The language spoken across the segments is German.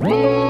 Whoa!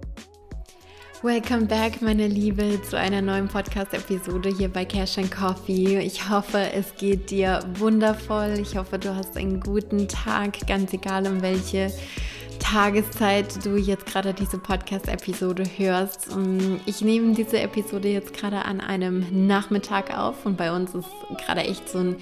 Welcome back, meine Liebe, zu einer neuen Podcast-Episode hier bei Cash and Coffee. Ich hoffe, es geht dir wundervoll. Ich hoffe, du hast einen guten Tag, ganz egal um welche Tageszeit du jetzt gerade diese Podcast-Episode hörst. Ich nehme diese Episode jetzt gerade an einem Nachmittag auf und bei uns ist gerade echt so ein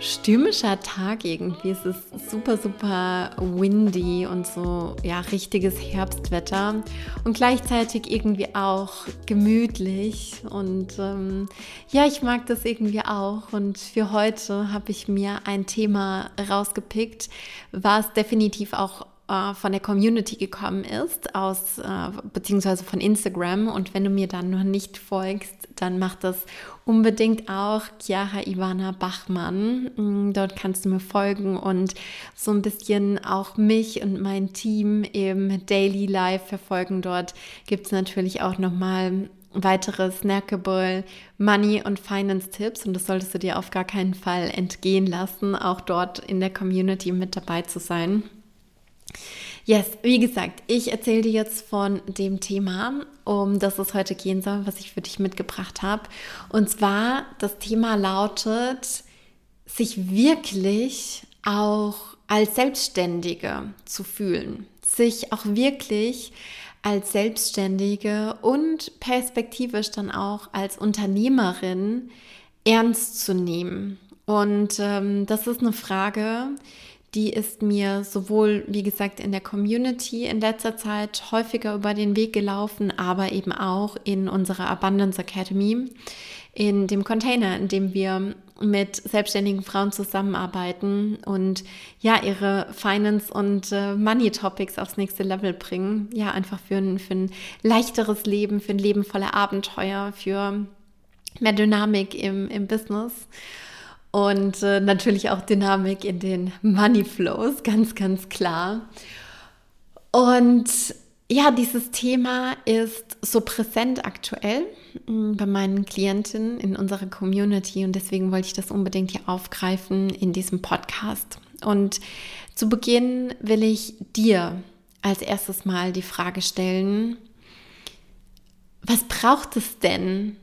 stürmischer Tag irgendwie. Es ist super, super windy und so, ja, richtiges Herbstwetter und gleichzeitig irgendwie auch gemütlich. Und ähm, ja, ich mag das irgendwie auch. Und für heute habe ich mir ein Thema rausgepickt, was definitiv auch äh, von der Community gekommen ist, aus, äh, beziehungsweise von Instagram. Und wenn du mir dann noch nicht folgst, dann mach das unbedingt auch Chiara Ivana Bachmann. Mm, dort kannst du mir folgen und so ein bisschen auch mich und mein Team im Daily Life verfolgen. Dort gibt es natürlich auch nochmal weitere snackable Money- und Finance-Tipps und das solltest du dir auf gar keinen Fall entgehen lassen, auch dort in der Community mit dabei zu sein. Yes, wie gesagt, ich erzähle dir jetzt von dem Thema, um das es heute gehen soll, was ich für dich mitgebracht habe. Und zwar, das Thema lautet, sich wirklich auch als Selbstständige zu fühlen, sich auch wirklich als Selbstständige und perspektivisch dann auch als Unternehmerin ernst zu nehmen. Und ähm, das ist eine Frage, die ist mir sowohl, wie gesagt, in der Community in letzter Zeit häufiger über den Weg gelaufen, aber eben auch in unserer Abundance Academy, in dem Container, in dem wir mit selbstständigen Frauen zusammenarbeiten und ja, ihre Finance- und äh, Money-Topics aufs nächste Level bringen. Ja, einfach für ein, für ein leichteres Leben, für ein Leben voller Abenteuer, für mehr Dynamik im, im Business und äh, natürlich auch Dynamik in den Money Flows, ganz, ganz klar. Und ja, dieses Thema ist so präsent aktuell mm, bei meinen Klientinnen in unserer Community und deswegen wollte ich das unbedingt hier aufgreifen in diesem Podcast. Und zu Beginn will ich dir als erstes mal die Frage stellen, was braucht es denn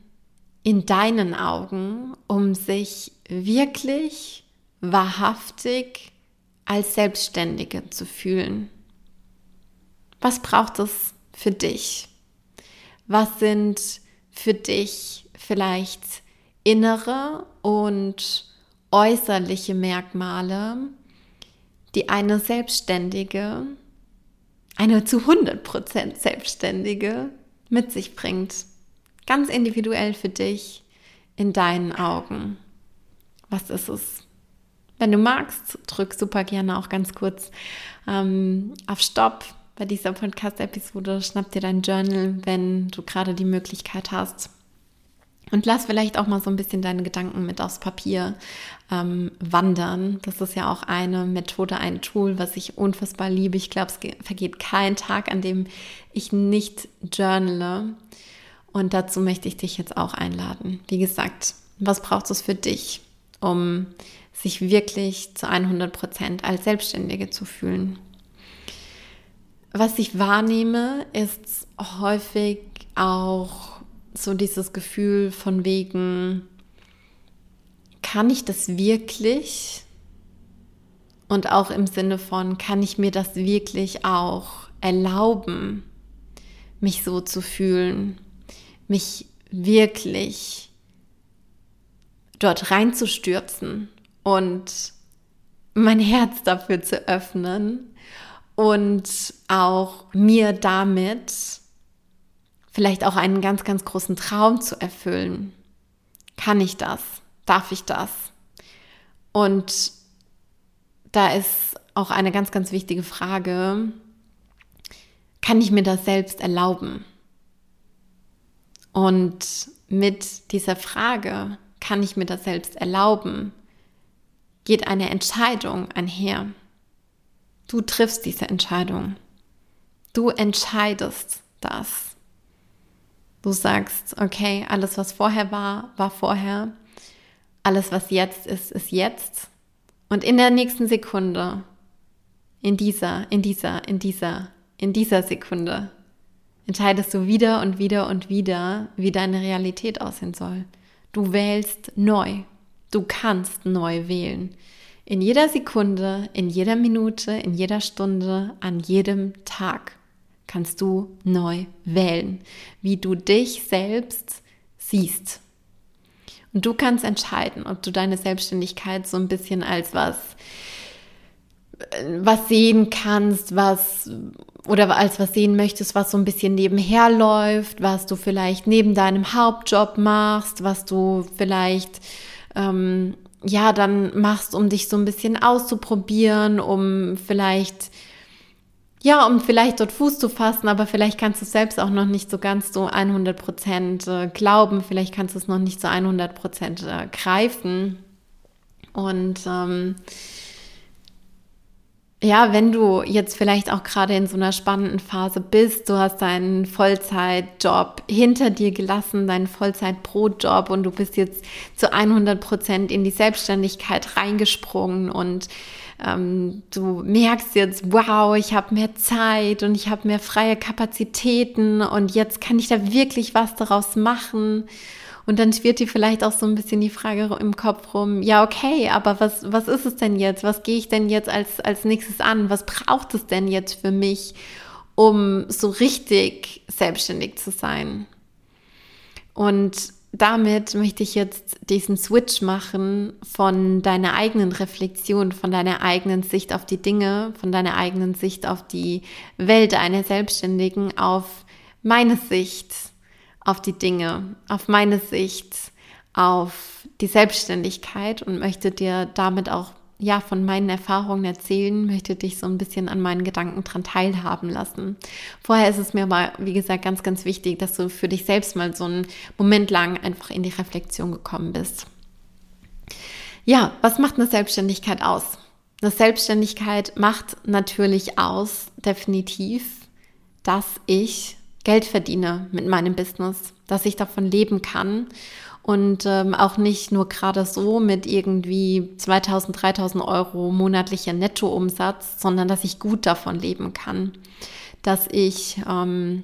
in deinen Augen, um sich wirklich wahrhaftig als Selbstständige zu fühlen? Was braucht es für dich? Was sind für dich vielleicht innere und äußerliche Merkmale, die eine Selbstständige, eine zu 100% Selbstständige mit sich bringt? Ganz individuell für dich in deinen Augen. Was ist es? Wenn du magst, drück super gerne auch ganz kurz ähm, auf Stopp bei dieser Podcast-Episode. Schnapp dir dein Journal, wenn du gerade die Möglichkeit hast. Und lass vielleicht auch mal so ein bisschen deine Gedanken mit aufs Papier ähm, wandern. Das ist ja auch eine Methode, ein Tool, was ich unfassbar liebe. Ich glaube, es vergeht kein Tag, an dem ich nicht journale. Und dazu möchte ich dich jetzt auch einladen. Wie gesagt, was braucht es für dich, um sich wirklich zu 100 Prozent als Selbstständige zu fühlen? Was ich wahrnehme, ist häufig auch so dieses Gefühl von wegen, kann ich das wirklich? Und auch im Sinne von, kann ich mir das wirklich auch erlauben, mich so zu fühlen? mich wirklich dort reinzustürzen und mein Herz dafür zu öffnen und auch mir damit vielleicht auch einen ganz, ganz großen Traum zu erfüllen. Kann ich das? Darf ich das? Und da ist auch eine ganz, ganz wichtige Frage. Kann ich mir das selbst erlauben? Und mit dieser Frage, kann ich mir das selbst erlauben, geht eine Entscheidung einher. Du triffst diese Entscheidung. Du entscheidest das. Du sagst, okay, alles, was vorher war, war vorher. Alles, was jetzt ist, ist jetzt. Und in der nächsten Sekunde, in dieser, in dieser, in dieser, in dieser Sekunde, entscheidest du wieder und wieder und wieder, wie deine Realität aussehen soll. Du wählst neu. Du kannst neu wählen. In jeder Sekunde, in jeder Minute, in jeder Stunde, an jedem Tag kannst du neu wählen, wie du dich selbst siehst. Und du kannst entscheiden, ob du deine Selbstständigkeit so ein bisschen als was was sehen kannst, was oder als was sehen möchtest, was so ein bisschen nebenher läuft, was du vielleicht neben deinem Hauptjob machst, was du vielleicht ähm, ja dann machst, um dich so ein bisschen auszuprobieren, um vielleicht ja, um vielleicht dort Fuß zu fassen, aber vielleicht kannst du es selbst auch noch nicht so ganz so 100 Prozent äh, glauben, vielleicht kannst du es noch nicht so 100 Prozent äh, greifen. Und ähm, ja, wenn du jetzt vielleicht auch gerade in so einer spannenden Phase bist, du hast deinen Vollzeitjob hinter dir gelassen, deinen Vollzeitbrotjob und du bist jetzt zu 100 Prozent in die Selbstständigkeit reingesprungen und ähm, du merkst jetzt, wow, ich habe mehr Zeit und ich habe mehr freie Kapazitäten und jetzt kann ich da wirklich was daraus machen. Und dann schwirrt dir vielleicht auch so ein bisschen die Frage im Kopf rum, ja, okay, aber was, was ist es denn jetzt? Was gehe ich denn jetzt als, als nächstes an? Was braucht es denn jetzt für mich, um so richtig selbstständig zu sein? Und damit möchte ich jetzt diesen Switch machen von deiner eigenen Reflexion, von deiner eigenen Sicht auf die Dinge, von deiner eigenen Sicht auf die Welt einer Selbstständigen, auf meine Sicht auf die Dinge, auf meine Sicht auf die Selbstständigkeit und möchte dir damit auch ja, von meinen Erfahrungen erzählen, möchte dich so ein bisschen an meinen Gedanken dran teilhaben lassen. Vorher ist es mir aber, wie gesagt, ganz, ganz wichtig, dass du für dich selbst mal so einen Moment lang einfach in die Reflexion gekommen bist. Ja, was macht eine Selbstständigkeit aus? Eine Selbstständigkeit macht natürlich aus, definitiv, dass ich Geld verdiene mit meinem Business, dass ich davon leben kann und ähm, auch nicht nur gerade so mit irgendwie 2000, 3000 Euro monatlicher Nettoumsatz, sondern dass ich gut davon leben kann, dass ich ähm,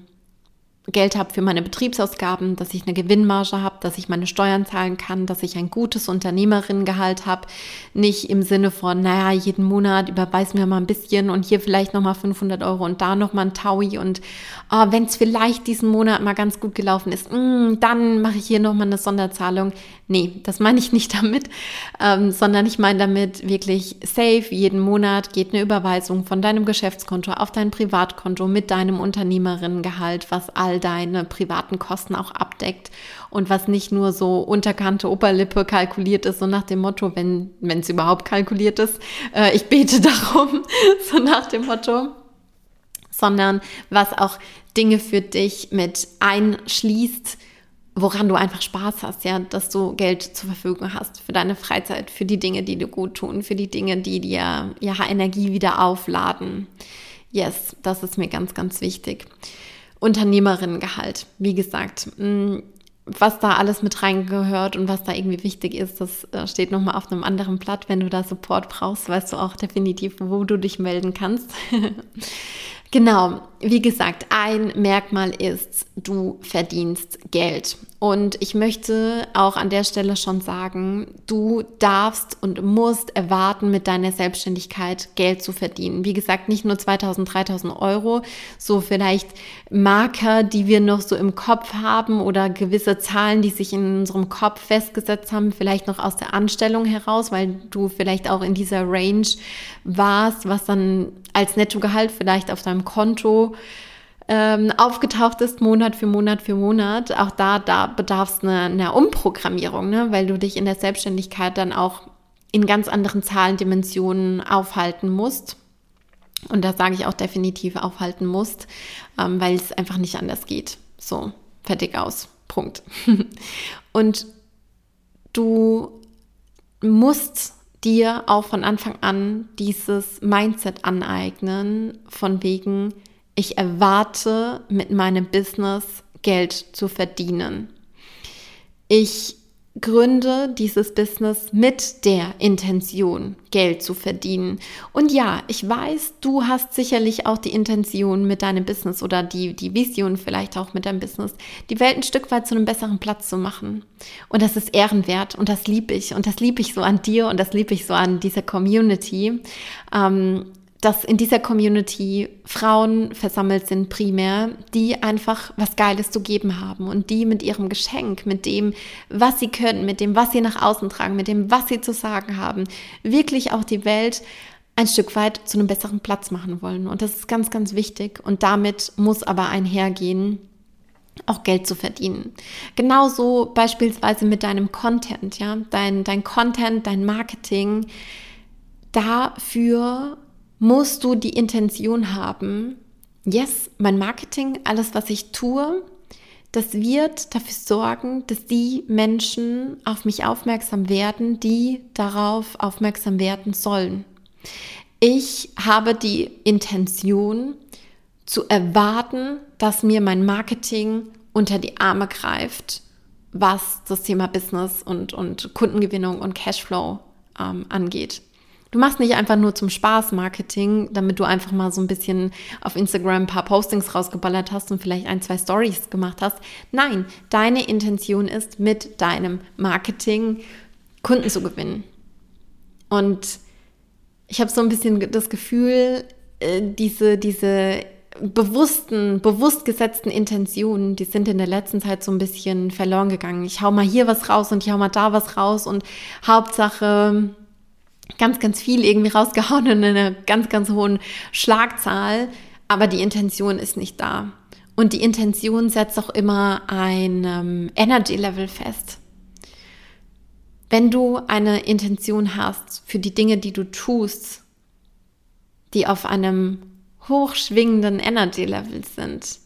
Geld habe für meine Betriebsausgaben, dass ich eine Gewinnmarge habe, dass ich meine Steuern zahlen kann, dass ich ein gutes Unternehmerinnengehalt habe. Nicht im Sinne von, naja, jeden Monat überweis mir mal ein bisschen und hier vielleicht nochmal 500 Euro und da nochmal ein Taui und oh, wenn es vielleicht diesen Monat mal ganz gut gelaufen ist, mh, mm, dann mache ich hier nochmal eine Sonderzahlung. Nee, das meine ich nicht damit, ähm, sondern ich meine damit wirklich safe. Jeden Monat geht eine Überweisung von deinem Geschäftskonto auf dein Privatkonto mit deinem Unternehmerinnengehalt, was all deine privaten Kosten auch abdeckt und was nicht nur so unterkante Oberlippe kalkuliert ist, so nach dem Motto, wenn es überhaupt kalkuliert ist, äh, ich bete darum, so nach dem Motto sondern was auch Dinge für dich mit einschließt, woran du einfach Spaß hast, ja, dass du Geld zur Verfügung hast für deine Freizeit, für die Dinge, die dir gut tun, für die Dinge, die dir ja Energie wieder aufladen. Yes, das ist mir ganz, ganz wichtig. Unternehmerinnengehalt, wie gesagt, mm, was da alles mit reingehört und was da irgendwie wichtig ist, das äh, steht nochmal auf einem anderen Blatt. Wenn du da Support brauchst, weißt du auch definitiv, wo du dich melden kannst. Genau, wie gesagt, ein Merkmal ist, du verdienst Geld. Und ich möchte auch an der Stelle schon sagen, du darfst und musst erwarten, mit deiner Selbstständigkeit Geld zu verdienen. Wie gesagt, nicht nur 2000, 3000 Euro, so vielleicht Marker, die wir noch so im Kopf haben oder gewisse Zahlen, die sich in unserem Kopf festgesetzt haben, vielleicht noch aus der Anstellung heraus, weil du vielleicht auch in dieser Range warst, was dann als Nettogehalt vielleicht auf deinem Konto ähm, aufgetaucht ist, Monat für Monat für Monat. Auch da, da bedarf es einer eine Umprogrammierung, ne? weil du dich in der Selbstständigkeit dann auch in ganz anderen Zahlendimensionen aufhalten musst. Und da sage ich auch definitiv aufhalten musst, ähm, weil es einfach nicht anders geht. So, fertig aus. Punkt. Und du musst dir auch von Anfang an dieses Mindset aneignen, von wegen, ich erwarte mit meinem Business Geld zu verdienen. Ich gründe dieses Business mit der Intention, Geld zu verdienen. Und ja, ich weiß, du hast sicherlich auch die Intention mit deinem Business oder die, die Vision vielleicht auch mit deinem Business, die Welt ein Stück weit zu einem besseren Platz zu machen. Und das ist ehrenwert und das liebe ich. Und das liebe ich so an dir und das liebe ich so an dieser Community. Ähm, dass in dieser Community Frauen versammelt sind primär, die einfach was Geiles zu geben haben und die mit ihrem Geschenk, mit dem, was sie können, mit dem, was sie nach außen tragen, mit dem, was sie zu sagen haben, wirklich auch die Welt ein Stück weit zu einem besseren Platz machen wollen. Und das ist ganz, ganz wichtig. Und damit muss aber einhergehen, auch Geld zu verdienen. Genauso beispielsweise mit deinem Content, ja, dein, dein Content, dein Marketing. Dafür musst du die Intention haben, yes, mein Marketing, alles, was ich tue, das wird dafür sorgen, dass die Menschen auf mich aufmerksam werden, die darauf aufmerksam werden sollen. Ich habe die Intention zu erwarten, dass mir mein Marketing unter die Arme greift, was das Thema Business und, und Kundengewinnung und Cashflow ähm, angeht. Du machst nicht einfach nur zum Spaß Marketing, damit du einfach mal so ein bisschen auf Instagram ein paar Postings rausgeballert hast und vielleicht ein, zwei Stories gemacht hast. Nein, deine Intention ist, mit deinem Marketing Kunden zu gewinnen. Und ich habe so ein bisschen das Gefühl, äh, diese, diese bewussten, bewusst gesetzten Intentionen, die sind in der letzten Zeit so ein bisschen verloren gegangen. Ich hau mal hier was raus und ich hau mal da was raus und Hauptsache ganz, ganz viel irgendwie rausgehauen in einer ganz, ganz hohen Schlagzahl, aber die Intention ist nicht da. Und die Intention setzt auch immer ein ähm, Energy-Level fest. Wenn du eine Intention hast für die Dinge, die du tust, die auf einem hochschwingenden Energy-Level sind,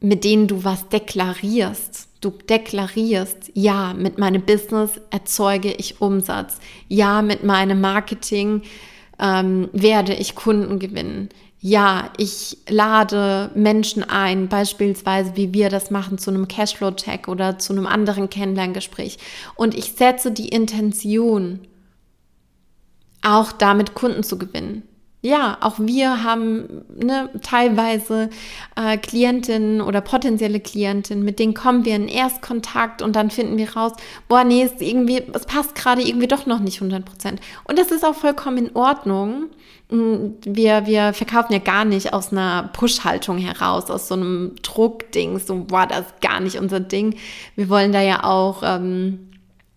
mit denen du was deklarierst, Du deklarierst, ja, mit meinem Business erzeuge ich Umsatz. Ja, mit meinem Marketing ähm, werde ich Kunden gewinnen. Ja, ich lade Menschen ein, beispielsweise wie wir das machen, zu einem Cashflow-Check oder zu einem anderen Kennenlerngespräch. Und ich setze die Intention, auch damit Kunden zu gewinnen ja, auch wir haben ne, teilweise äh, Klientinnen oder potenzielle Klientinnen, mit denen kommen wir in Erstkontakt und dann finden wir raus, boah, nee, es irgendwie, es passt gerade irgendwie doch noch nicht 100 Prozent. Und das ist auch vollkommen in Ordnung. Mm, wir, wir verkaufen ja gar nicht aus einer Push-Haltung heraus, aus so einem Druckding, so, boah, das ist gar nicht unser Ding. Wir wollen da ja auch, ähm,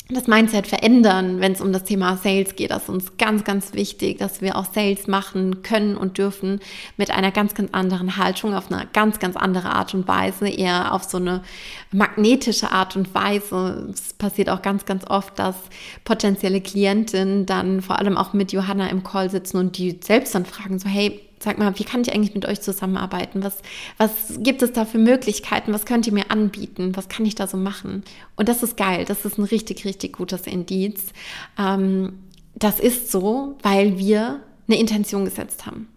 das Mindset verändern, wenn es um das Thema Sales geht. Das ist uns ganz, ganz wichtig, dass wir auch Sales machen können und dürfen mit einer ganz, ganz anderen Haltung, auf eine ganz, ganz andere Art und Weise, eher auf so eine magnetische Art und Weise. Es passiert auch ganz, ganz oft, dass potenzielle Klientinnen dann vor allem auch mit Johanna im Call sitzen und die selbst dann fragen so, hey, sag mal, wie kann ich eigentlich mit euch zusammenarbeiten? Was, was gibt es da für Möglichkeiten? Was könnt ihr mir anbieten? Was kann ich da so machen? Und das ist geil. Das ist ein richtig, richtig gutes Indiz. Ähm, das ist so, weil wir eine Intention gesetzt haben.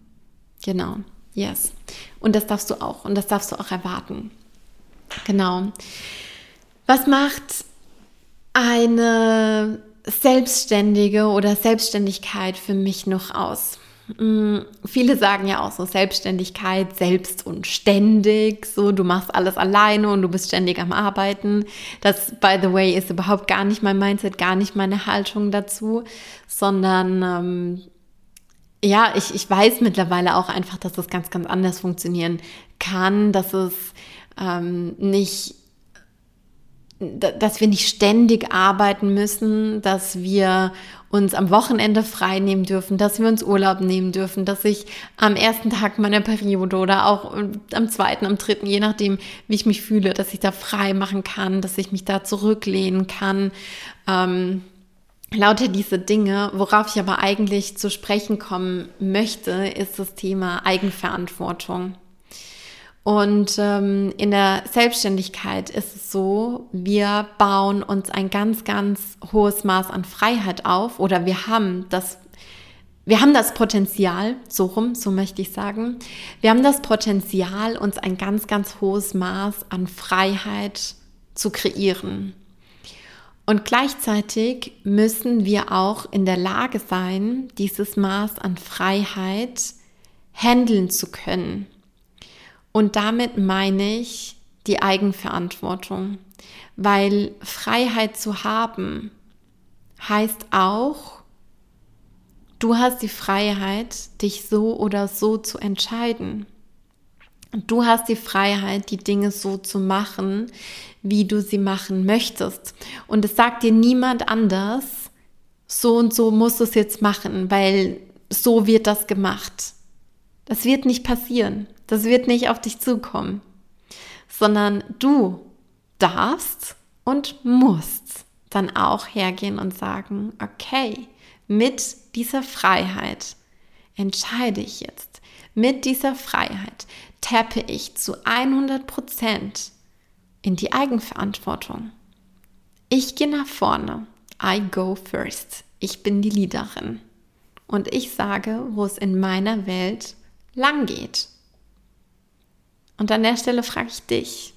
Genau. Yes. Und das darfst du auch. Und das darfst du auch erwarten. Genau. Was macht eine Selbstständige oder Selbstständigkeit für mich noch aus? Mm, viele sagen ja auch so Selbstständigkeit, selbst und ständig, so du machst alles alleine und du bist ständig am Arbeiten. Das, by the way, ist überhaupt gar nicht mein Mindset, gar nicht meine Haltung dazu, sondern ähm, ja, ich, ich weiß mittlerweile auch einfach, dass das ganz, ganz anders funktionieren kann, dass es ähm, nicht dass wir nicht ständig arbeiten müssen, dass wir uns am Wochenende frei nehmen dürfen, dass wir uns Urlaub nehmen dürfen, dass ich am ersten Tag meiner Periode oder auch am zweiten, am dritten, je nachdem, wie ich mich fühle, dass ich da frei machen kann, dass ich mich da zurücklehnen kann. Ähm, lauter diese Dinge, worauf ich aber eigentlich zu sprechen kommen möchte, ist das Thema Eigenverantwortung. Und ähm, in der Selbstständigkeit ist es so, wir bauen uns ein ganz, ganz hohes Maß an Freiheit auf oder wir haben das, wir haben das Potenzial, so rum, so möchte ich sagen, wir haben das Potenzial, uns ein ganz, ganz hohes Maß an Freiheit zu kreieren. Und gleichzeitig müssen wir auch in der Lage sein, dieses Maß an Freiheit handeln zu können. Und damit meine ich die Eigenverantwortung, weil Freiheit zu haben heißt auch, du hast die Freiheit, dich so oder so zu entscheiden. Du hast die Freiheit, die Dinge so zu machen, wie du sie machen möchtest. Und es sagt dir niemand anders, so und so musst du es jetzt machen, weil so wird das gemacht. Das wird nicht passieren. Das wird nicht auf dich zukommen, sondern du darfst und musst dann auch hergehen und sagen, okay, mit dieser Freiheit entscheide ich jetzt, mit dieser Freiheit tappe ich zu 100 Prozent in die Eigenverantwortung. Ich gehe nach vorne. I go first. Ich bin die Leaderin. Und ich sage, wo es in meiner Welt lang geht. Und an der Stelle frage ich dich,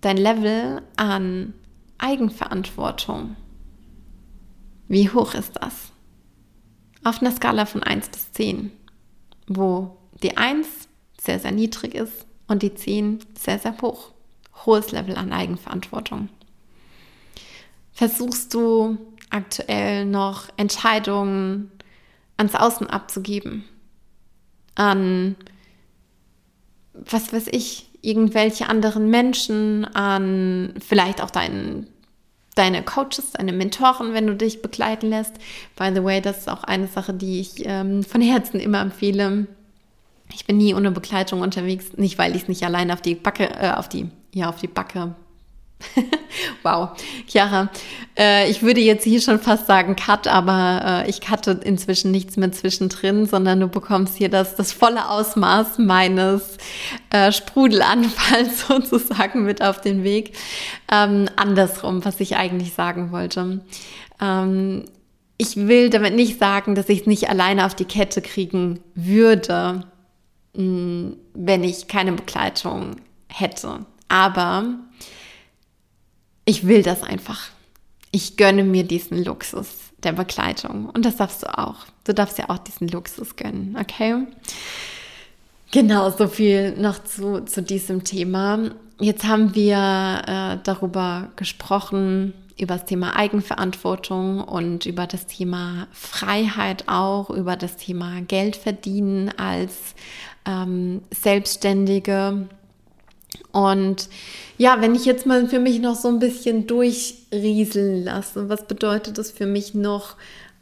dein Level an Eigenverantwortung, wie hoch ist das? Auf einer Skala von 1 bis 10, wo die 1 sehr, sehr niedrig ist und die 10 sehr, sehr hoch. Hohes Level an Eigenverantwortung. Versuchst du aktuell noch Entscheidungen ans Außen abzugeben? An, was weiß ich, irgendwelche anderen Menschen, an vielleicht auch deinen, deine Coaches, deine Mentoren, wenn du dich begleiten lässt. By the way, das ist auch eine Sache, die ich ähm, von Herzen immer empfehle. Ich bin nie ohne Begleitung unterwegs, nicht weil ich es nicht allein auf die Backe, äh, auf die, ja, auf die Backe wow, Chiara, äh, ich würde jetzt hier schon fast sagen Cut, aber äh, ich cutte inzwischen nichts mehr zwischendrin, sondern du bekommst hier das, das volle Ausmaß meines äh, Sprudelanfalls sozusagen mit auf den Weg. Ähm, andersrum, was ich eigentlich sagen wollte. Ähm, ich will damit nicht sagen, dass ich es nicht alleine auf die Kette kriegen würde, mh, mm, wenn ich keine Begleitung hätte. Aber ich will das einfach. Ich gönne mir diesen Luxus der Begleitung. Und das darfst du auch. Du darfst ja auch diesen Luxus gönnen, okay? Genau, so viel noch zu, zu diesem Thema. Jetzt haben wir äh, darüber gesprochen, über das Thema Eigenverantwortung und über das Thema Freiheit auch, über das Thema Geld verdienen als ähm, Selbstständige. Und ja, wenn ich jetzt mal für mich noch so ein bisschen durchrieseln lasse, was bedeutet es für mich noch,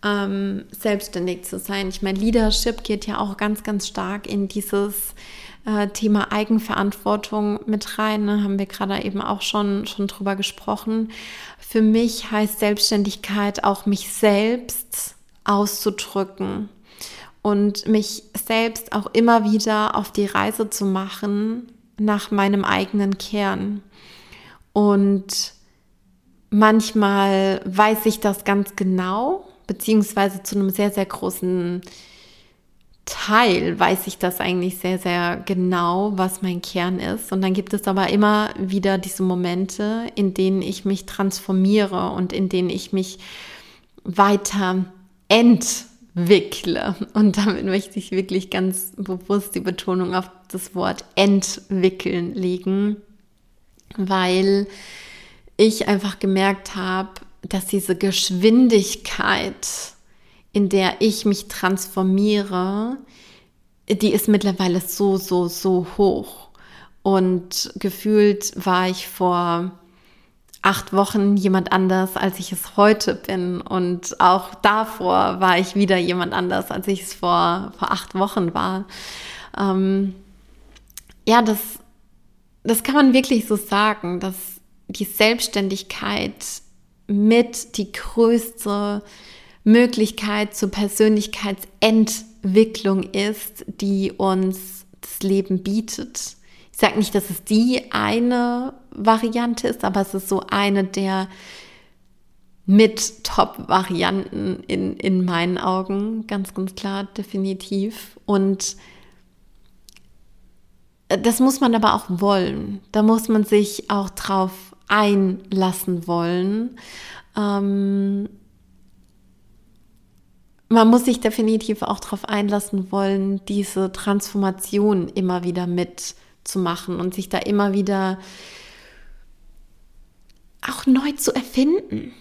ähm, selbstständig zu sein? Ich meine, Leadership geht ja auch ganz, ganz stark in dieses äh, Thema Eigenverantwortung mit rein. Ne? Haben wir gerade eben auch schon, schon drüber gesprochen. Für mich heißt Selbstständigkeit auch mich selbst auszudrücken und mich selbst auch immer wieder auf die Reise zu machen, nach meinem eigenen Kern. Und manchmal weiß ich das ganz genau, beziehungsweise zu einem sehr, sehr großen Teil weiß ich das eigentlich sehr, sehr genau, was mein Kern ist. Und dann gibt es aber immer wieder diese Momente, in denen ich mich transformiere und in denen ich mich weiter ent entwickle. Und damit möchte ich wirklich ganz bewusst die Betonung auf das Wort entwickeln legen, weil ich einfach gemerkt habe, dass diese Geschwindigkeit, in der ich mich transformiere, die ist mittlerweile so, so, so hoch. Und gefühlt war ich vor acht Wochen jemand anders, als ich es heute bin. Und auch davor war ich wieder jemand anders, als ich es vor, vor acht Wochen war. Ähm, ja, das, das kann man wirklich so sagen, dass die Selbstständigkeit mit die größte Möglichkeit zur Persönlichkeitsentwicklung ist, die uns das Leben bietet. Ich sage nicht, dass es die eine Variante ist, aber es ist so eine der mit Top-Varianten in, in meinen Augen, ganz, ganz klar, definitiv. Und das muss man aber auch wollen. Da muss man sich auch drauf einlassen wollen. Ähm, man muss sich definitiv auch darauf einlassen wollen, diese Transformation immer wieder mitzumachen und sich da immer wieder auch neu zu erfinden.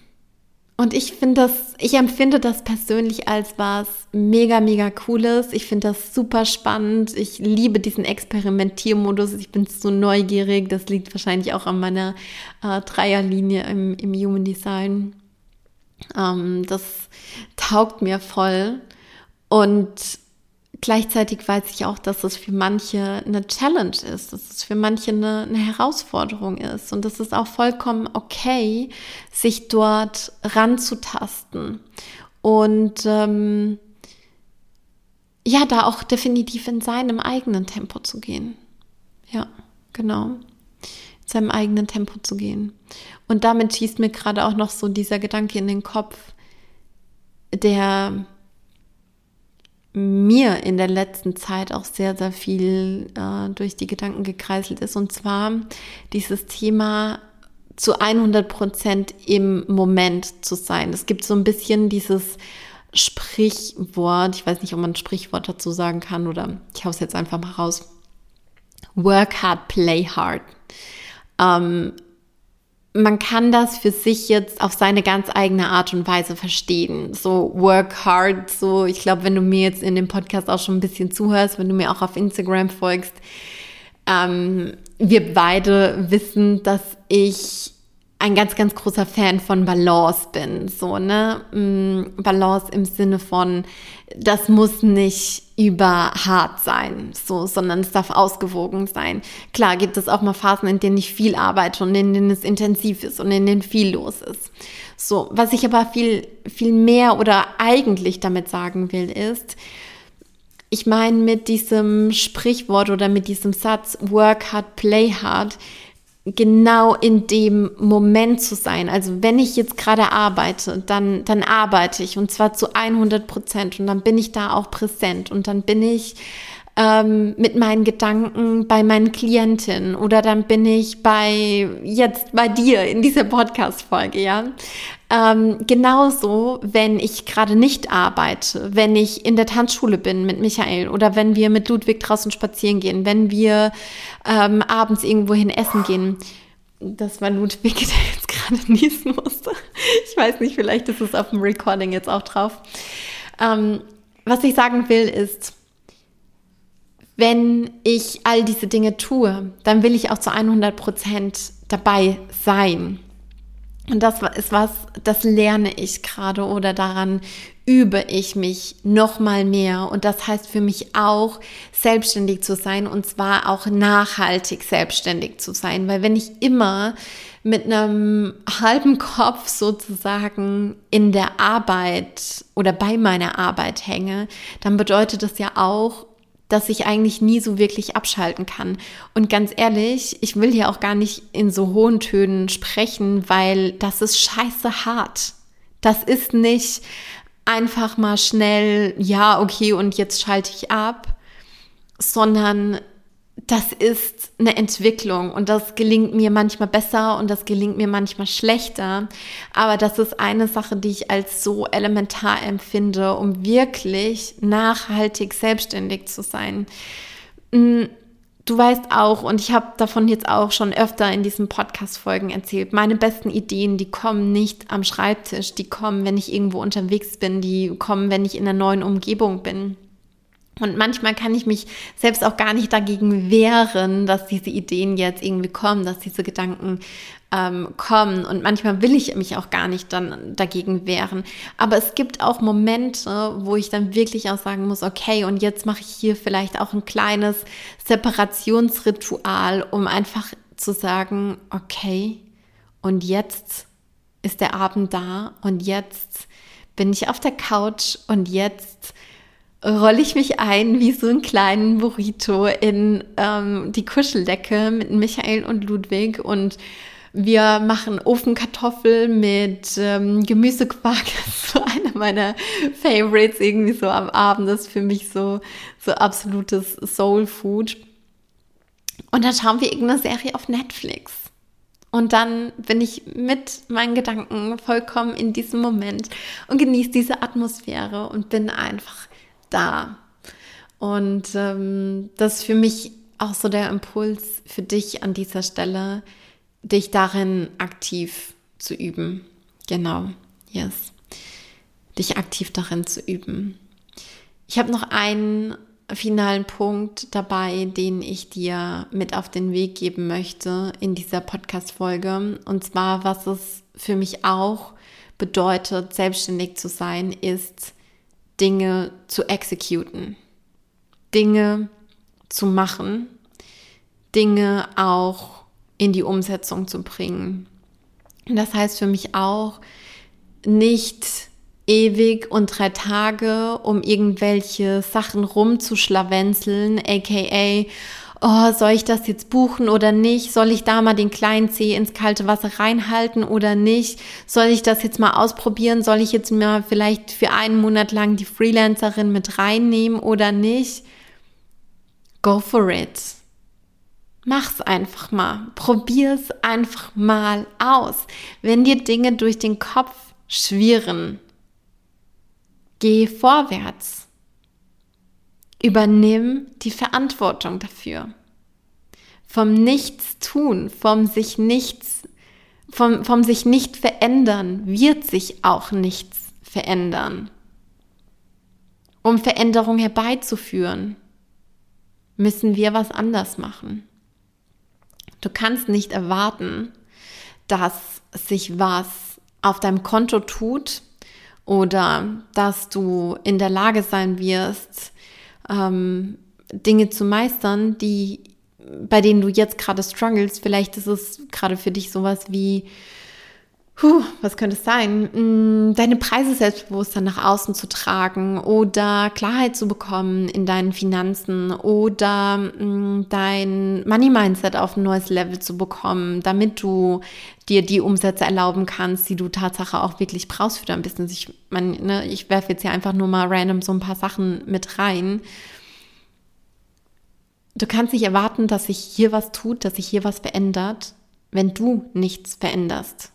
Und ich finde das, ich empfinde das persönlich als was mega, mega cooles. Ich finde das super spannend. Ich liebe diesen Experimentiermodus. Ich bin so neugierig. Das liegt wahrscheinlich auch an meiner äh, Dreierlinie im, im Human Design. Ähm, das taugt mir voll. Und gleichzeitig weiß ich auch, dass es für manche eine Challenge ist, dass es für manche eine, eine Herausforderung ist und es auch vollkommen okay, sich dort ranzutasten und ähm, ja, da auch definitiv in seinem eigenen Tempo zu gehen. Ja, genau. In seinem eigenen Tempo zu gehen. Und damit schießt mir gerade auch noch so dieser Gedanke in den Kopf, der mir in der letzten Zeit auch sehr, sehr viel äh, durch die Gedanken gekreiselt ist. Und zwar dieses Thema zu 100 Prozent im Moment zu sein. Es gibt so ein bisschen dieses Sprichwort, ich weiß nicht, ob man ein Sprichwort dazu sagen kann oder ich hau's jetzt einfach mal raus. Work hard, play hard. Ähm, man kann das für sich jetzt auf seine ganz eigene Art und Weise verstehen. So work hard, so ich glaube, wenn du mir jetzt in dem Podcast auch schon ein bisschen zuhörst, wenn du mir auch auf Instagram folgst, ähm, wir beide wissen, dass ich ein ganz, ganz großer Fan von Balance bin. So, ne? Mm, Balance im Sinne von, das muss nicht über hart sein, so, sondern es darf ausgewogen sein. Klar gibt es auch mal Phasen, in denen ich viel arbeite und in denen es intensiv ist und in denen viel los ist. So, was ich aber viel, viel mehr oder eigentlich damit sagen will, ist, ich meine mit diesem Sprichwort oder mit diesem Satz, work hard, play hard, genau in dem Moment zu sein. Also wenn ich jetzt gerade arbeite, dann, dann arbeite ich und zwar zu 100 Prozent und dann bin ich da auch präsent und dann bin ich ähm, mit meinen Gedanken bei meinen Klientinnen oder dann bin ich bei jetzt bei dir in dieser Podcast-Folge, ja. Ähm, genauso, wenn ich gerade nicht arbeite, wenn ich in der Tanzschule bin mit Michael oder wenn wir mit Ludwig draußen spazieren gehen, wenn wir ähm, abends irgendwohin essen gehen. Das war Ludwig, der jetzt gerade niesen musste. Ich weiß nicht, vielleicht ist es auf dem Recording jetzt auch drauf. Ähm, was ich sagen will, ist, wenn ich all diese Dinge tue, dann will ich auch zu 100 Prozent dabei sein. Und das ist was, das lerne ich gerade oder daran übe ich mich noch mal mehr. Und das heißt für mich auch, selbstständig zu sein und zwar auch nachhaltig selbstständig zu sein. Weil wenn ich immer mit einem halben Kopf sozusagen in der Arbeit oder bei meiner Arbeit hänge, dann bedeutet das ja auch, dass ich eigentlich nie so wirklich abschalten kann. Und ganz ehrlich, ich will hier auch gar nicht in so hohen Tönen sprechen, weil das ist scheiße hart. Das ist nicht einfach mal schnell, ja, okay, und jetzt schalte ich ab, sondern das ist eine Entwicklung und das gelingt mir manchmal besser und das gelingt mir manchmal schlechter. Aber das ist eine Sache, die ich als so elementar empfinde, um wirklich nachhaltig selbstständig zu sein. Mm, du weißt auch, und ich habe davon jetzt auch schon öfter in diesen Podcast-Folgen erzählt, meine besten Ideen, die kommen nicht am Schreibtisch, die kommen, wenn ich irgendwo unterwegs bin, die kommen, wenn ich in einer neuen Umgebung bin. Und manchmal kann ich mich selbst auch gar nicht dagegen wehren, dass diese Ideen jetzt irgendwie kommen, dass diese Gedanken ähm, kommen. Und manchmal will ich mich auch gar nicht dann dagegen wehren. Aber es gibt auch Momente, wo ich dann wirklich auch sagen muss, okay, und jetzt mache ich hier vielleicht auch ein kleines Separationsritual, um einfach zu sagen, okay, Und jetzt ist der Abend da und jetzt bin ich auf der Couch und jetzt rolle ich mich ein wie so einen kleinen Burrito in ähm, die Kuscheldecke mit Michael und Ludwig und wir machen Ofenkartoffel mit ähm, Gemüsequark. Das ist so einer meiner Favorites irgendwie so am Abend. Das ist für mich so, so absolutes Soul Food. Und dann schauen wir irgendeine Serie auf Netflix. Und dann bin ich mit meinen Gedanken vollkommen in diesem Moment und genieße diese Atmosphäre und bin einfach da. Und ähm, das ist für mich auch so der Impuls für dich an dieser Stelle, dich darin aktiv zu üben. Genau, yes. Dich aktiv darin zu üben. Ich habe noch einen finalen Punkt dabei, den ich dir mit auf den Weg geben möchte in dieser Podcast-Folge. Und zwar, was es für mich auch bedeutet, selbstständig zu sein, ist, Dinge zu exekuten, Dinge zu machen, Dinge auch in die Umsetzung zu bringen. Und das heißt für mich auch, nicht ewig und drei Tage, um irgendwelche Sachen rumzuschlawenzeln, aka, oh, soll ich das jetzt buchen oder nicht? Soll ich da mal den kleinen Zeh ins kalte Wasser reinhalten oder nicht? Soll ich das jetzt mal ausprobieren? Soll ich jetzt mal vielleicht für einen Monat lang die Freelancerin mit reinnehmen oder nicht? Go for it. Mach's einfach mal. Probier's einfach mal aus. Wenn dir Dinge durch den Kopf schwirren, geh vorwärts. Übernimm die Verantwortung dafür. Vom Nichtstun, vom sich nichts, vom, vom sich nicht verändern, wird sich auch nichts verändern. Um Veränderung herbeizuführen, müssen wir was anders machen. Du kannst nicht erwarten, dass sich was auf deinem Konto tut oder dass du in der Lage sein wirst, ähm, Dinge zu meistern, die bei denen du jetzt gerade struggles. Vielleicht ist es gerade für dich sowas wie Puh, was könnte es sein? Mm, deine Preise selbstbewusster nach außen zu tragen oder Klarheit zu bekommen in deinen Finanzen oder mm, dein Money-Mindset auf ein neues Level zu bekommen, damit du dir die Umsätze erlauben kannst, die du Tatsache auch wirklich brauchst für dein Business. Ich, ne, ich werfe jetzt hier einfach nur mal random so ein paar Sachen mit rein. Du kannst nicht erwarten, dass sich hier was tut, dass sich hier was verändert, wenn du nichts veränderst.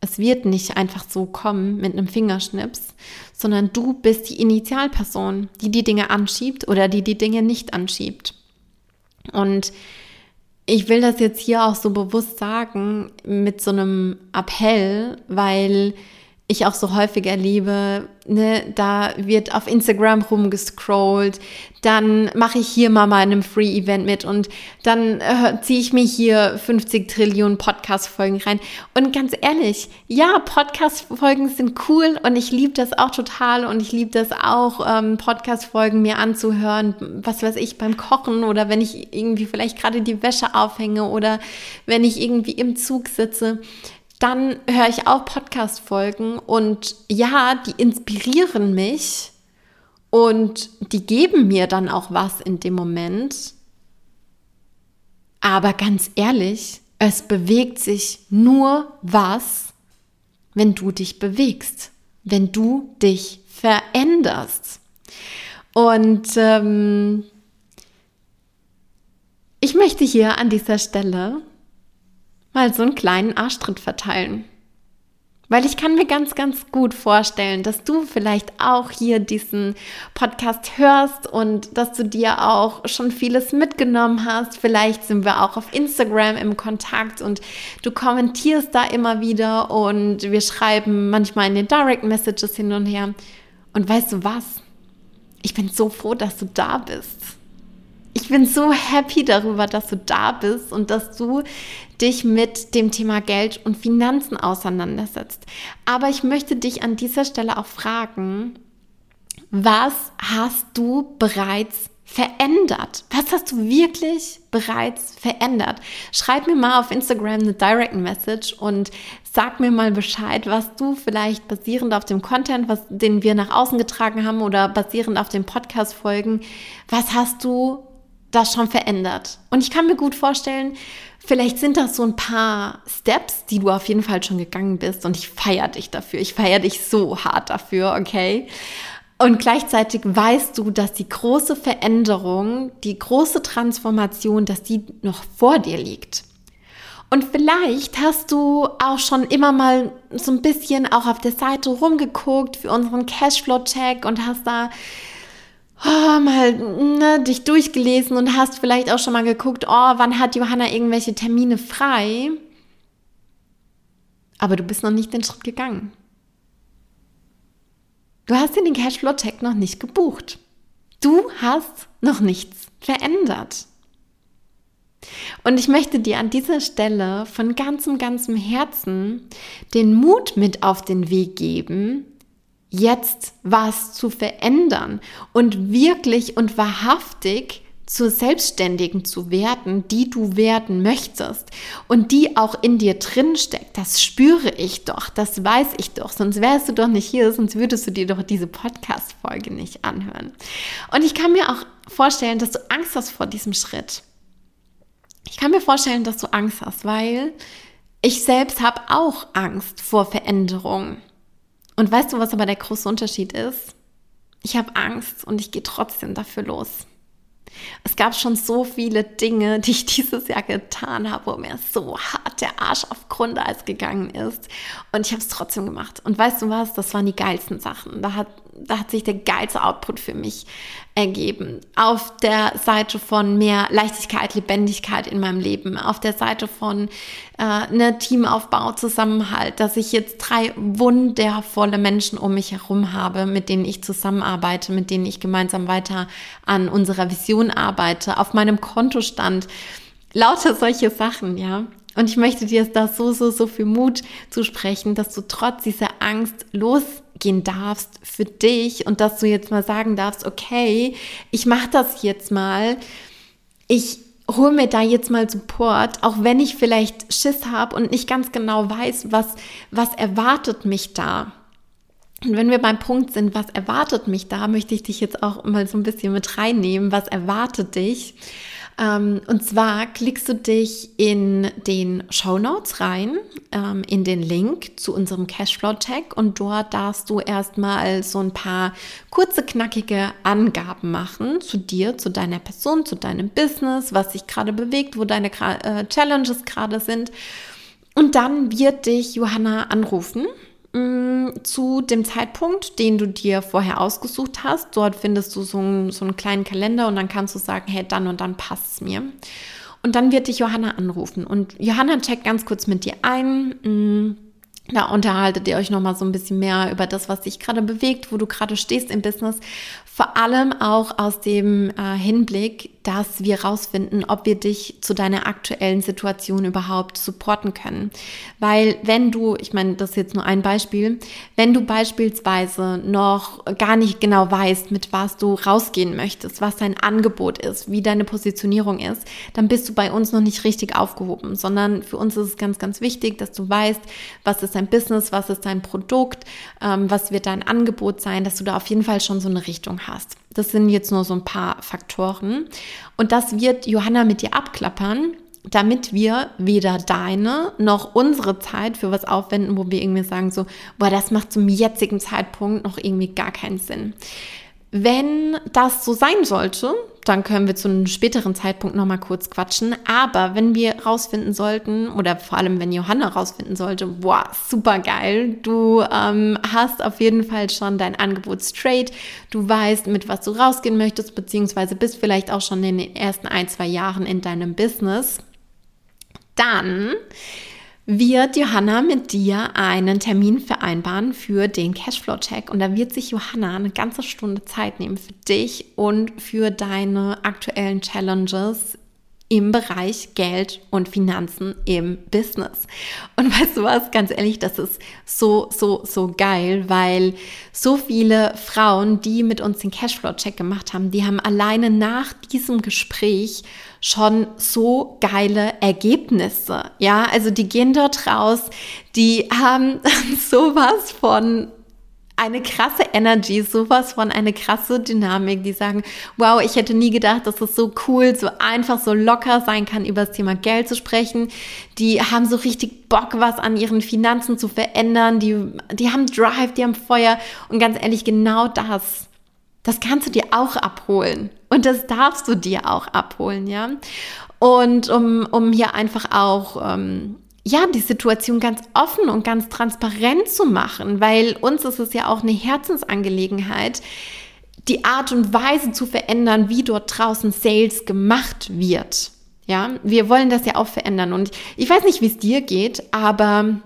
Es wird nicht einfach so kommen mit einem Fingerschnips, sondern du bist die Initialperson, die die Dinge anschiebt oder die die Dinge nicht anschiebt. Und ich will das jetzt hier auch so bewusst sagen mit so einem Appell, weil ich auch so häufig erlebe, ne, da wird auf Instagram rumgescrollt, dann mache ich hier mal mal einem Free-Event mit und dann äh, ziehe ich mir hier 50 Trillionen Podcast-Folgen rein. Und ganz ehrlich, ja, Podcast-Folgen sind cool und ich liebe das auch total und ich liebe das auch, ähm, Podcast-Folgen mir anzuhören, was weiß ich, beim Kochen oder wenn ich irgendwie vielleicht gerade die Wäsche aufhänge oder wenn ich irgendwie im Zug sitze dann höre ich auch Podcast-Folgen und ja, die inspirieren mich und die geben mir dann auch was in dem Moment. Aber ganz ehrlich, es bewegt sich nur was, wenn du dich bewegst, wenn du dich veränderst. Und ähm, ich möchte hier an dieser Stelle mal so einen kleinen Arschtritt verteilen. Weil ich kann mir ganz, ganz gut vorstellen, dass du vielleicht auch hier diesen Podcast hörst und dass du dir auch schon vieles mitgenommen hast. Vielleicht sind wir auch auf Instagram im Kontakt und du kommentierst da immer wieder und wir schreiben manchmal in den Direct Messages hin und her. Und weißt du was? Ich bin so froh, dass du da bist. Ich bin so happy darüber, dass du da bist und dass du dich mit dem Thema Geld und Finanzen auseinandersetzt. Aber ich möchte dich an dieser Stelle auch fragen, was hast du bereits verändert? Was hast du wirklich bereits verändert? Schreib mir mal auf Instagram eine Direct Message und sag mir mal Bescheid, was du vielleicht basierend auf dem Content, was, den wir nach außen getragen haben oder basierend auf den Podcast-Folgen, was hast du da schon verändert? Und ich kann mir gut vorstellen, vielleicht sind das so ein paar Steps, die du auf jeden Fall schon gegangen bist und ich feiere dich dafür. Ich feiere dich so hart dafür, okay? Und gleichzeitig weißt du, dass die große Veränderung, die große Transformation, dass die noch vor dir liegt. Und vielleicht hast du auch schon immer mal so ein bisschen auch auf der Seite rumgeguckt für unseren Cashflow-Check und hast da oh, mal ne, dich durchgelesen und hast vielleicht auch schon mal geguckt, oh, wann hat Johanna irgendwelche Termine frei? Aber du bist noch nicht den Schritt gegangen. Du hast dir den Cashflow-Check noch nicht gebucht. Du hast noch nichts verändert. Und ich möchte dir an dieser Stelle von ganzem, ganzem Herzen den Mut mit auf den Weg geben, jetzt was zu verändern und wirklich und wahrhaftig zur Selbstständigen zu werden, die du werden möchtest und die auch in dir drin steckt. Das spüre ich doch, das weiß ich doch, sonst wärst du doch nicht hier, sonst würdest du dir doch diese Podcast-Folge nicht anhören. Und ich kann mir auch vorstellen, dass du Angst hast vor diesem Schritt. Ich kann mir vorstellen, dass du Angst hast, weil ich selbst habe auch Angst vor Veränderung. Und weißt du, was aber der große Unterschied ist? Ich habe Angst und ich gehe trotzdem dafür los. Es gab schon so viele Dinge, die ich dieses Jahr getan habe, wo mir so hart der Arsch auf Grundeis gegangen ist. Und ich habe es trotzdem gemacht. Und weißt du was? Das waren die geilsten Sachen. Da hat, da hat sich der geilste Output für mich ergeben. Auf der Seite von mehr Leichtigkeit, Lebendigkeit in meinem Leben. Auf der Seite von äh, ne, Teamaufbau, Zusammenhalt. Dass ich jetzt drei wundervolle Menschen um mich herum habe, mit denen ich zusammenarbeite, mit denen ich gemeinsam weiter an unserer Vision arbeite. Auf meinem Kontostand. Lauter solche Sachen, ja. Und ich möchte dir da so, so, so viel Mut zusprechen, dass du trotz dieser Angst losgehen darfst für dich und dass du jetzt mal sagen darfst, okay, ich mache das jetzt mal. Ich hole mir da jetzt mal Support, auch wenn ich vielleicht Schiss habe und nicht ganz genau weiß, was, was erwartet mich da. Und wenn wir beim Punkt sind, was erwartet mich da, möchte ich dich jetzt auch mal so ein bisschen mit reinnehmen. Was erwartet dich? Ähm, und zwar klickst du dich in den Show Notes rein, ähm, in den Link zu unserem Cashflow-Tag und dort darfst du erstmal so ein paar kurze, knackige Angaben machen zu dir, zu deiner Person, zu deinem Business, was sich gerade bewegt, wo deine äh, Challenges gerade sind. Und dann wird dich Johanna anrufen zu dem Zeitpunkt, den du dir vorher ausgesucht hast. Dort findest du so einen, so einen kleinen Kalender und dann kannst du sagen, hey, dann und dann passt es mir. Und dann wird dich Johanna anrufen und Johanna checkt ganz kurz mit dir ein. Mm, da unterhaltet ihr euch nochmal so ein bisschen mehr über das, was dich gerade bewegt, wo du gerade stehst im Business. Vor allem auch aus dem äh, Hinblick, dass wir rausfinden, ob wir dich zu deiner aktuellen Situation überhaupt supporten können. Weil wenn du, ich meine, das ist jetzt nur ein Beispiel, wenn du beispielsweise noch gar nicht genau weißt, mit was du rausgehen möchtest, was dein Angebot ist, wie deine Positionierung ist, dann bist du bei uns noch nicht richtig aufgehoben, sondern für uns ist es ganz, ganz wichtig, dass du weißt, was ist dein Business, was ist dein Produkt, ähm, was wird dein Angebot sein, dass du da auf jeden Fall schon so eine Richtung hast. Das sind jetzt nur so ein paar Faktoren. Und das wird Johanna mit dir abklappern, damit wir weder deine noch unsere Zeit für was aufwenden, wo wir irgendwie sagen so, boah, das macht zum jetzigen Zeitpunkt noch irgendwie gar keinen Sinn. Wenn das so sein sollte, dann können wir zu einem späteren Zeitpunkt nochmal kurz quatschen. Aber wenn wir rausfinden sollten, oder vor allem wenn Johanna rausfinden sollte, boah, super geil, du ähm, hast auf jeden Fall schon dein Angebot straight, du weißt, mit was du rausgehen möchtest, beziehungsweise bist vielleicht auch schon in den ersten ein, zwei Jahren in deinem Business, dann wird Johanna mit dir einen Termin vereinbaren für den Cashflow-Check. Und da wird sich Johanna eine ganze Stunde Zeit nehmen für dich und für deine aktuellen Challenges im Bereich Geld und Finanzen im Business. Und weißt du was, ganz ehrlich, das ist so, so, so geil, weil so viele Frauen, die mit uns den Cashflow-Check gemacht haben, die haben alleine nach diesem Gespräch schon so geile Ergebnisse. Ja, also die gehen dort raus, die haben sowas von eine krasse Energy, sowas von eine krasse Dynamik, die sagen, wow, ich hätte nie gedacht, dass es so cool, so einfach, so locker sein kann, über das Thema Geld zu sprechen. Die haben so richtig Bock, was an ihren Finanzen zu verändern. Die, die haben Drive, die haben Feuer. Und ganz ehrlich, genau das, das kannst du dir auch abholen. Und das darfst du dir auch abholen, ja. Und um, um hier einfach auch ähm, ja, die Situation ganz offen und ganz transparent zu machen, weil uns ist es ja auch eine Herzensangelegenheit, die Art und Weise zu verändern, wie dort draußen Sales gemacht wird. Ja, wir wollen das ja auch verändern und ich weiß nicht, wie es dir geht, aber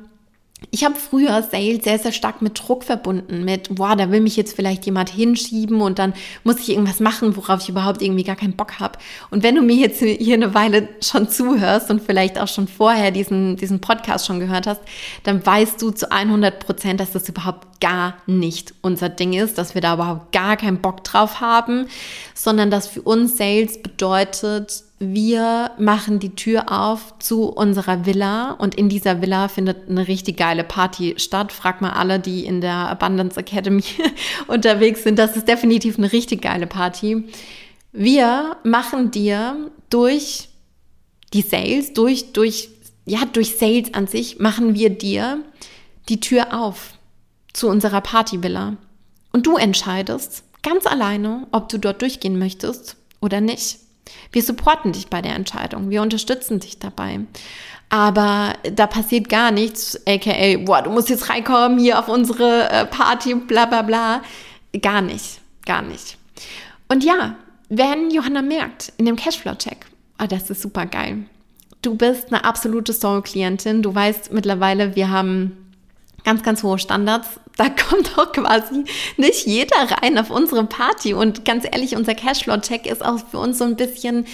ich habe früher Sales sehr, sehr stark mit Druck verbunden, mit, boah, da will mich jetzt vielleicht jemand hinschieben und dann muss ich irgendwas machen, worauf ich überhaupt irgendwie gar keinen Bock habe. Und wenn du mir jetzt hier eine Weile schon zuhörst und vielleicht auch schon vorher diesen, diesen Podcast schon gehört hast, dann weißt du zu 100 Prozent, dass das überhaupt gar nicht unser Ding ist, dass wir da überhaupt gar keinen Bock drauf haben, sondern dass für uns Sales bedeutet, wir machen die Tür auf zu unserer Villa und in dieser Villa findet eine richtig geile Party statt. Frag mal alle, die in der Abundance Academy unterwegs sind. Das ist definitiv eine richtig geile Party. Wir machen dir durch die Sales, durch, durch, ja, durch Sales an sich, machen wir dir die Tür auf zu unserer Partyvilla. Und du entscheidest ganz alleine, ob du dort durchgehen möchtest oder nicht. Wir supporten dich bei der Entscheidung, wir unterstützen dich dabei. Aber da passiert gar nichts, aka, boah, du musst jetzt reinkommen hier auf unsere äh, Party, bla bla bla. Gar nicht, gar nicht. Und ja, wenn Johanna merkt in dem Cashflow-Check, oh, das ist super geil. Du bist eine absolute Soul-Klientin. Du weißt mittlerweile, wir haben ganz, ganz hohe Standards. Da kommt auch quasi nicht jeder rein auf unsere Party. Und ganz ehrlich, unser Cashflow-Check ist auch für uns so ein bisschen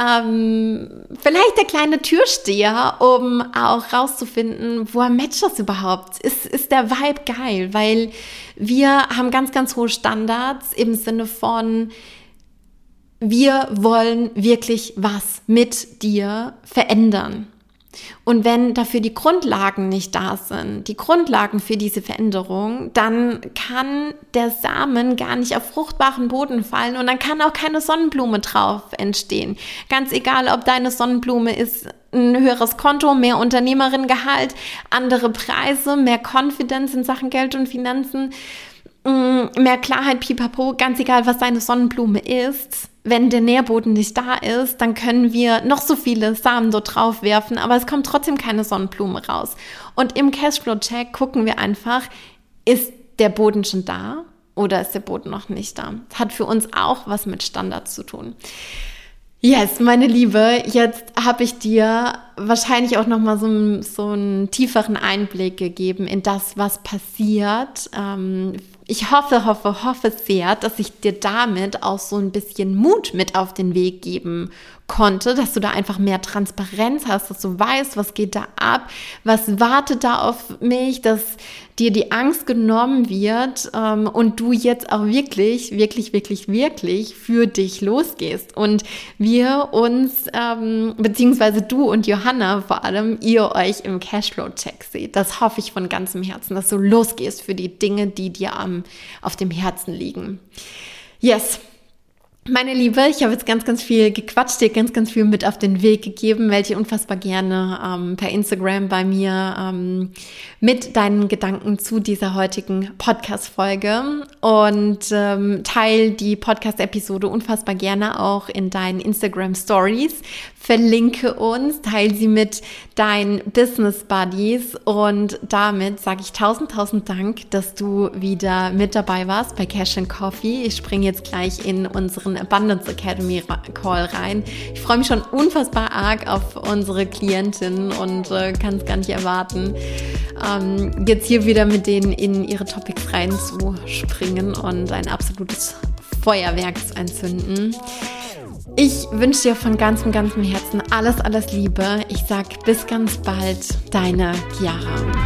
ähm, vielleicht der kleine Türsteher, um auch rauszufinden, woher matcht das überhaupt? Ist, ist der Vibe geil? Weil wir haben ganz, ganz hohe Standards im Sinne von, wir wollen wirklich was mit dir verändern. Und wenn dafür die Grundlagen nicht da sind, die Grundlagen für diese Veränderung, dann kann der Samen gar nicht auf fruchtbaren Boden fallen und dann kann auch keine Sonnenblume drauf entstehen. Ganz egal, ob deine Sonnenblume ist ein höheres Konto, mehr Unternehmerinnengehalt, andere Preise, mehr Confidence in Sachen Geld und Finanzen, mehr Klarheit, pipapo, ganz egal, was deine Sonnenblume ist wenn der Nährboden nicht da ist, dann können wir noch so viele Samen so drauf werfen, aber es kommt trotzdem keine Sonnenblume raus. Und im Cashflow-Check gucken wir einfach, ist der Boden schon da oder ist der Boden noch nicht da? Das hat für uns auch was mit Standards zu tun. Yes, meine Liebe, jetzt habe ich dir wahrscheinlich auch noch mal so, so einen tieferen Einblick gegeben in das, was passiert. Ähm, ich hoffe, hoffe, hoffe sehr, dass ich dir damit auch so ein bisschen Mut mit auf den Weg geben konnte, dass du da einfach mehr Transparenz hast, dass du weißt, was geht da ab, was wartet da auf mich, dass dir die Angst genommen wird ähm, und du jetzt auch wirklich, wirklich, wirklich, wirklich für dich losgehst und wir uns, ähm, beziehungsweise du und Johanna vor allem, ihr euch im Cashflow-Check seht. Das hoffe ich von ganzem Herzen, dass du losgehst für die Dinge, die dir am, auf dem Herzen liegen. Yes, meine Liebe, ich habe jetzt ganz, ganz viel gequatscht, dir ganz, ganz viel mit auf den Weg gegeben, welche unfassbar gerne ähm, per Instagram bei mir ähm, mit deinen Gedanken zu dieser heutigen Podcast-Folge. Und ähm, teil die Podcast-Episode unfassbar gerne auch in deinen Instagram Stories verlinke uns, teile sie mit deinen Business Buddies und damit sage ich tausend, tausend Dank, dass du wieder mit dabei warst bei Cash and Coffee. Ich springe jetzt gleich in unseren Abundance Academy Call rein. Ich freue mich schon unfassbar arg auf unsere Klientin und äh, kann es gar nicht erwarten, ähm, jetzt hier wieder mit denen in ihre Topics reinzuspringen und ein absolutes Feuerwerk zu entzünden. Ich wünsche dir von ganzem, ganzem Herzen alles, alles Liebe. Ich sag bis ganz bald, deine Chiara.